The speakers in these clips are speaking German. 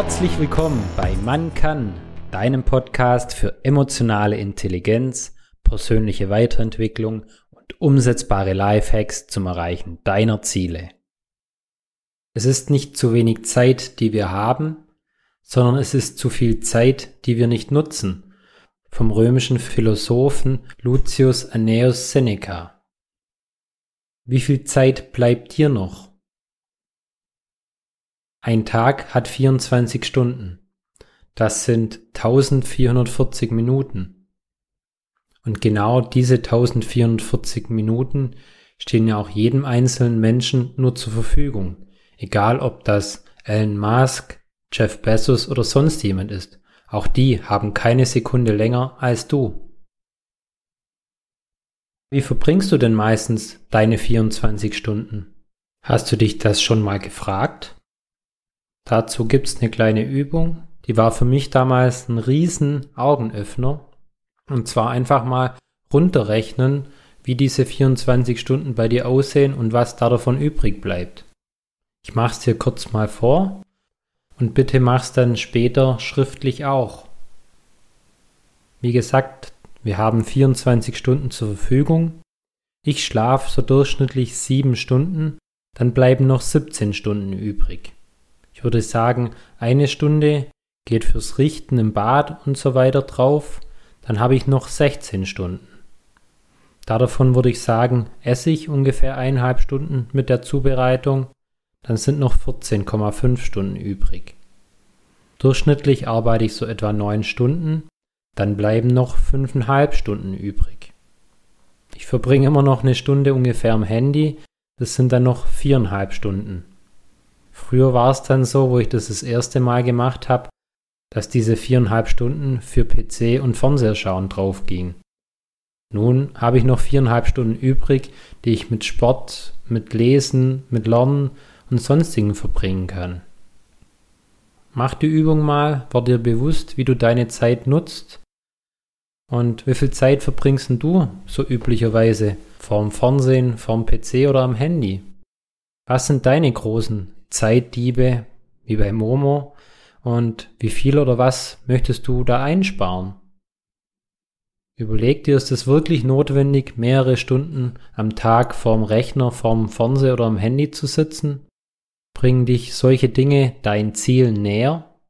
Herzlich willkommen bei Man kann, deinem Podcast für emotionale Intelligenz, persönliche Weiterentwicklung und umsetzbare Lifehacks zum Erreichen deiner Ziele. Es ist nicht zu wenig Zeit, die wir haben, sondern es ist zu viel Zeit, die wir nicht nutzen. Vom römischen Philosophen Lucius Annaeus Seneca. Wie viel Zeit bleibt dir noch? Ein Tag hat 24 Stunden. Das sind 1440 Minuten. Und genau diese 1440 Minuten stehen ja auch jedem einzelnen Menschen nur zur Verfügung. Egal ob das Elon Musk, Jeff Bezos oder sonst jemand ist. Auch die haben keine Sekunde länger als du. Wie verbringst du denn meistens deine 24 Stunden? Hast du dich das schon mal gefragt? Dazu gibt's eine kleine Übung, die war für mich damals ein riesen Augenöffner. Und zwar einfach mal runterrechnen, wie diese 24 Stunden bei dir aussehen und was da davon übrig bleibt. Ich mach's dir kurz mal vor und bitte mach's dann später schriftlich auch. Wie gesagt, wir haben 24 Stunden zur Verfügung. Ich schlafe so durchschnittlich 7 Stunden, dann bleiben noch 17 Stunden übrig. Ich würde sagen, eine Stunde geht fürs Richten im Bad und so weiter drauf, dann habe ich noch 16 Stunden. Davon würde ich sagen, esse ich ungefähr eineinhalb Stunden mit der Zubereitung dann sind noch 14,5 Stunden übrig. Durchschnittlich arbeite ich so etwa 9 Stunden, dann bleiben noch 5,5 Stunden übrig. Ich verbringe immer noch eine Stunde ungefähr am Handy, das sind dann noch 4,5 Stunden. Früher war es dann so, wo ich das das erste Mal gemacht habe, dass diese 4,5 Stunden für PC und Fernseher schauen drauf ging. Nun habe ich noch 4,5 Stunden übrig, die ich mit Sport, mit Lesen, mit Lernen und sonstigen verbringen kann. Mach die Übung mal, war dir bewusst, wie du deine Zeit nutzt und wie viel Zeit verbringst du so üblicherweise vorm Fernsehen, vorm PC oder am Handy? Was sind deine großen Zeitdiebe wie bei Momo und wie viel oder was möchtest du da einsparen? Überleg dir, ist es wirklich notwendig, mehrere Stunden am Tag vorm Rechner, vorm Fernseher oder am Handy zu sitzen? Bringen dich solche Dinge dein Ziel näher?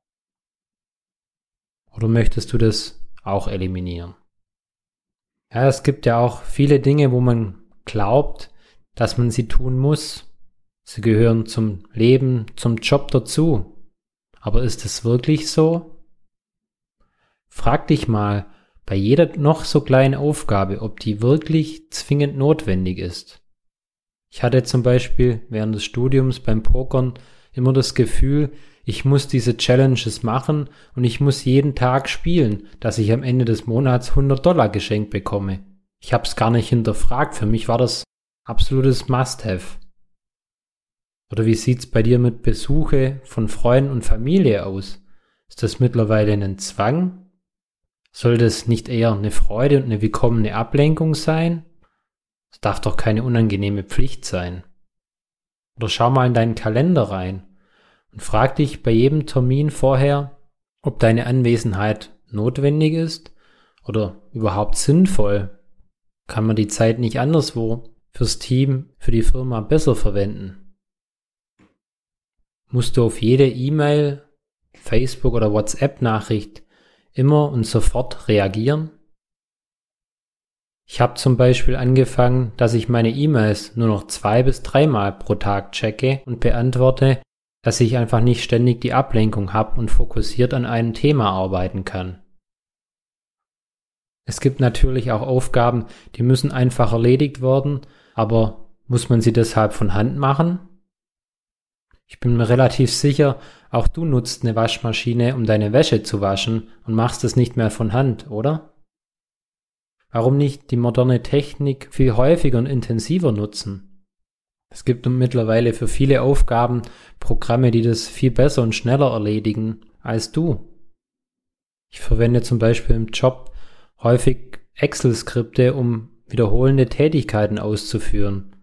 Oder möchtest du das auch eliminieren? Ja, es gibt ja auch viele Dinge, wo man glaubt, dass man sie tun muss. Sie gehören zum Leben, zum Job dazu. Aber ist es wirklich so? Frag dich mal bei jeder noch so kleinen Aufgabe, ob die wirklich zwingend notwendig ist. Ich hatte zum Beispiel während des Studiums beim Pokern immer das Gefühl, ich muss diese Challenges machen und ich muss jeden Tag spielen, dass ich am Ende des Monats 100 Dollar geschenkt bekomme. Ich habe es gar nicht hinterfragt. Für mich war das absolutes Must-have. Oder wie sieht's bei dir mit Besuche von Freunden und Familie aus? Ist das mittlerweile ein Zwang? Soll das nicht eher eine Freude und eine willkommene Ablenkung sein? Es darf doch keine unangenehme Pflicht sein. Oder schau mal in deinen Kalender rein und frag dich bei jedem Termin vorher, ob deine Anwesenheit notwendig ist oder überhaupt sinnvoll. Kann man die Zeit nicht anderswo fürs Team, für die Firma besser verwenden? Musst du auf jede E-Mail, Facebook oder WhatsApp-Nachricht immer und sofort reagieren? Ich habe zum Beispiel angefangen, dass ich meine E-Mails nur noch zwei bis dreimal pro Tag checke und beantworte, dass ich einfach nicht ständig die Ablenkung habe und fokussiert an einem Thema arbeiten kann. Es gibt natürlich auch Aufgaben, die müssen einfach erledigt werden, aber muss man sie deshalb von Hand machen? Ich bin mir relativ sicher, auch du nutzt eine Waschmaschine, um deine Wäsche zu waschen und machst es nicht mehr von Hand, oder? Warum nicht die moderne Technik viel häufiger und intensiver nutzen? Es gibt mittlerweile für viele Aufgaben Programme, die das viel besser und schneller erledigen als du. Ich verwende zum Beispiel im Job häufig Excel-Skripte, um wiederholende Tätigkeiten auszuführen.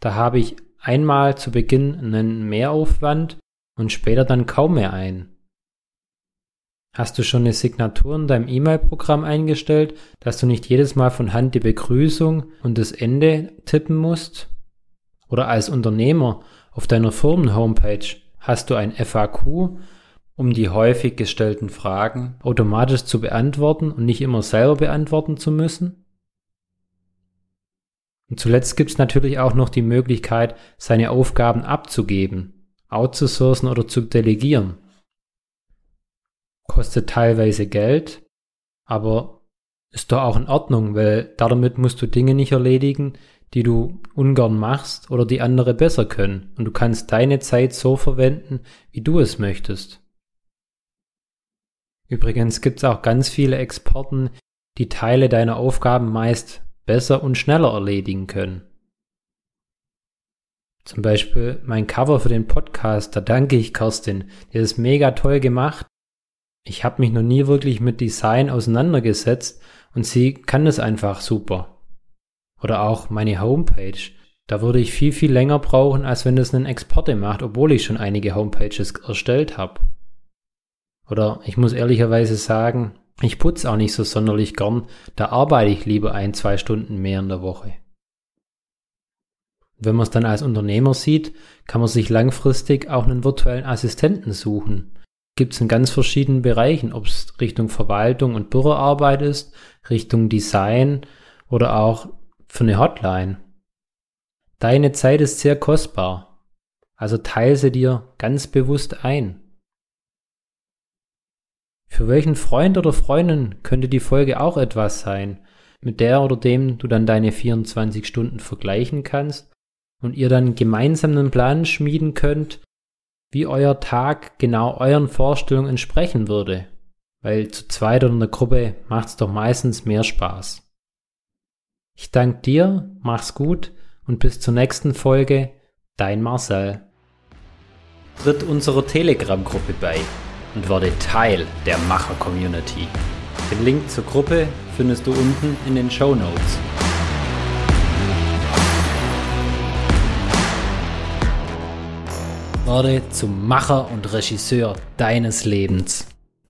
Da habe ich einmal zu Beginn einen Mehraufwand und später dann kaum mehr ein. Hast du schon eine Signatur in deinem E-Mail-Programm eingestellt, dass du nicht jedes Mal von Hand die Begrüßung und das Ende tippen musst? Oder als Unternehmer auf deiner Firmen-Homepage hast du ein FAQ, um die häufig gestellten Fragen automatisch zu beantworten und nicht immer selber beantworten zu müssen? Und zuletzt gibt es natürlich auch noch die Möglichkeit, seine Aufgaben abzugeben, outzusourcen oder zu delegieren. Kostet teilweise Geld, aber ist doch auch in Ordnung, weil damit musst du Dinge nicht erledigen, die du ungern machst oder die andere besser können. Und du kannst deine Zeit so verwenden, wie du es möchtest. Übrigens gibt es auch ganz viele Experten, die Teile deiner Aufgaben meist besser und schneller erledigen können. Zum Beispiel mein Cover für den Podcast, da danke ich Kerstin, die ist mega toll gemacht. Ich habe mich noch nie wirklich mit Design auseinandergesetzt und sie kann es einfach super. Oder auch meine Homepage. Da würde ich viel, viel länger brauchen, als wenn es ein Exporte macht, obwohl ich schon einige Homepages erstellt habe. Oder ich muss ehrlicherweise sagen, ich putze auch nicht so sonderlich gern, da arbeite ich lieber ein, zwei Stunden mehr in der Woche. Wenn man es dann als Unternehmer sieht, kann man sich langfristig auch einen virtuellen Assistenten suchen. Gibt es in ganz verschiedenen Bereichen, ob es Richtung Verwaltung und Büroarbeit ist, Richtung Design oder auch für eine Hotline. Deine Zeit ist sehr kostbar, also teile sie dir ganz bewusst ein. Für welchen Freund oder Freundin könnte die Folge auch etwas sein, mit der oder dem du dann deine 24 Stunden vergleichen kannst und ihr dann gemeinsam einen Plan schmieden könnt, wie euer Tag genau euren Vorstellungen entsprechen würde. Weil zu zweit oder in der Gruppe macht's doch meistens mehr Spaß. Ich danke dir, mach's gut und bis zur nächsten Folge, dein Marcel. Tritt unserer Telegram-Gruppe bei und werde Teil der Macher-Community. Den Link zur Gruppe findest du unten in den Show Notes. Werde zum Macher und Regisseur deines Lebens.